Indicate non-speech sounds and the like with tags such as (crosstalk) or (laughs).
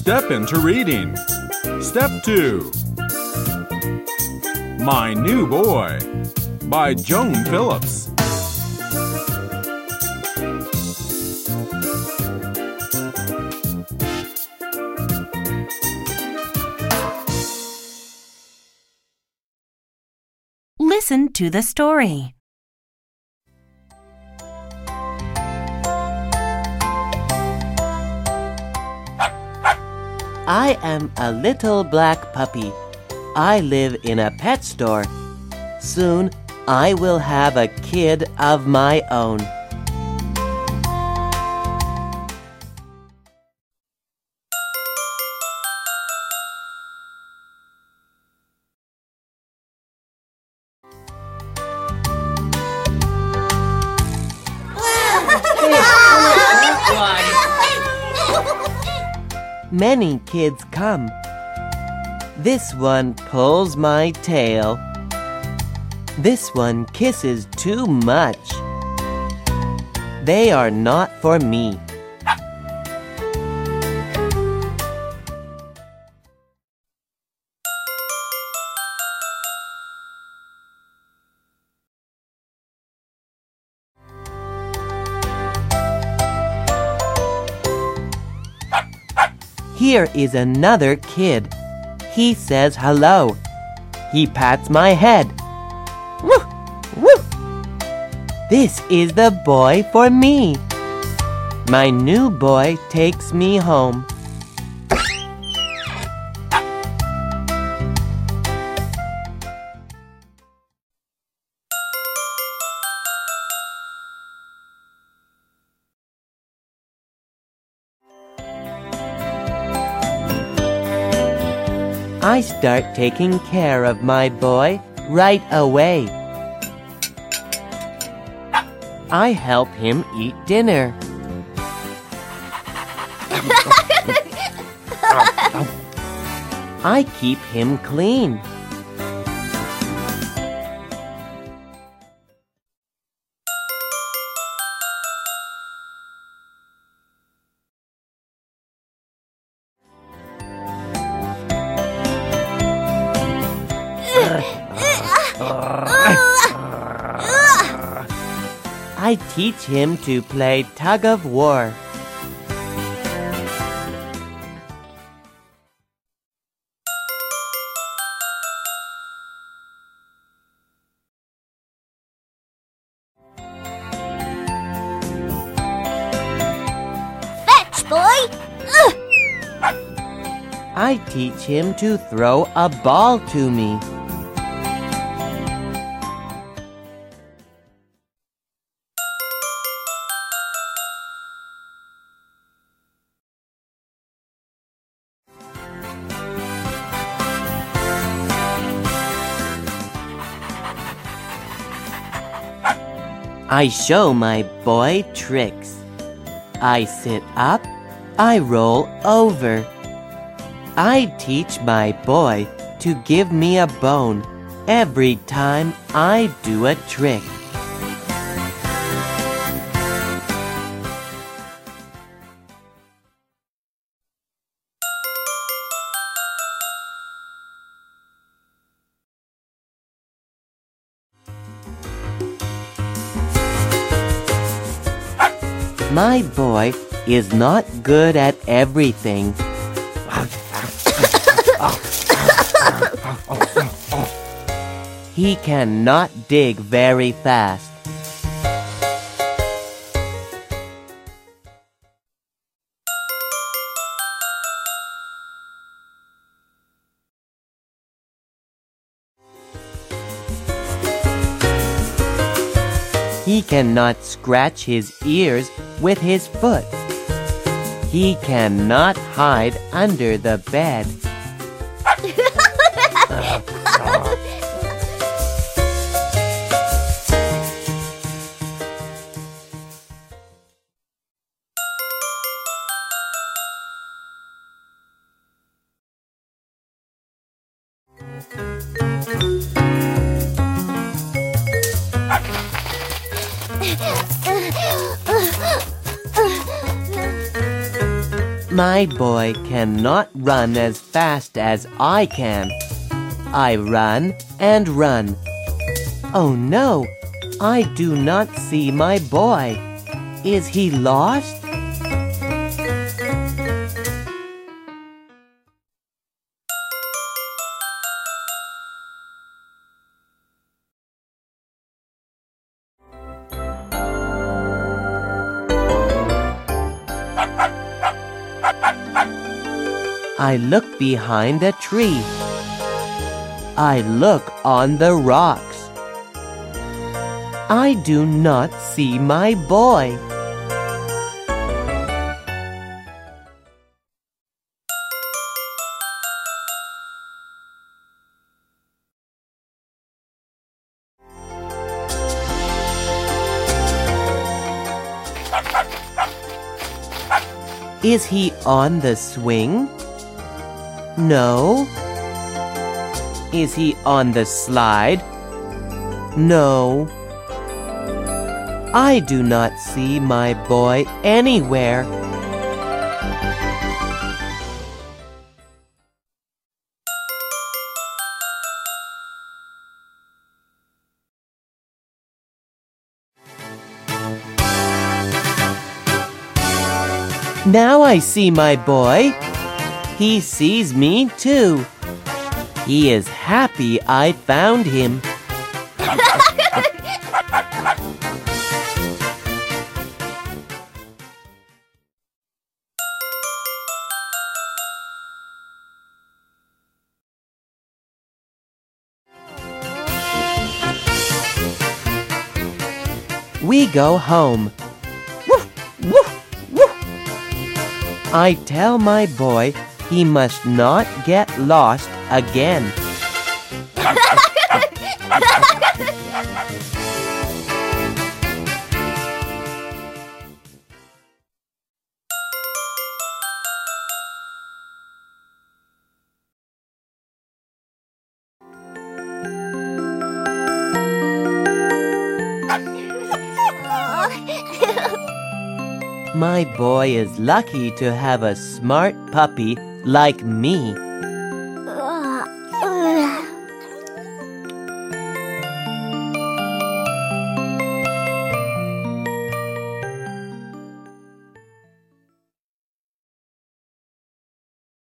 step into reading. Step 2 My New Boy by Joan Phillips. Listen to the story. I am a little black puppy. I live in a pet store. Soon I will have a kid of my own. Many kids come. This one pulls my tail. This one kisses too much. They are not for me. Here is another kid. He says hello. He pats my head. Woo! Woo! This is the boy for me. My new boy takes me home. I start taking care of my boy right away. I help him eat dinner. (laughs) I keep him clean. I teach him to play tug of war. Fetch, boy! Ugh. I teach him to throw a ball to me. I show my boy tricks. I sit up, I roll over. I teach my boy to give me a bone every time I do a trick. My boy is not good at everything. he cannot dig very fast. He cannot scratch his ears with his foot. He cannot hide under the bed. My boy cannot run as fast as I can. I run and run. Oh no, I do not see my boy. Is he lost? I look behind a tree. I look on the rocks. I do not see my boy. Is he on the swing? No. Is he on the slide? No. I do not see my boy anywhere. Now I see my boy. He sees me too. He is happy I found him. We go home. Woof, woof, woof. I tell my boy he must not get lost again. (laughs) My boy is lucky to have a smart puppy like me.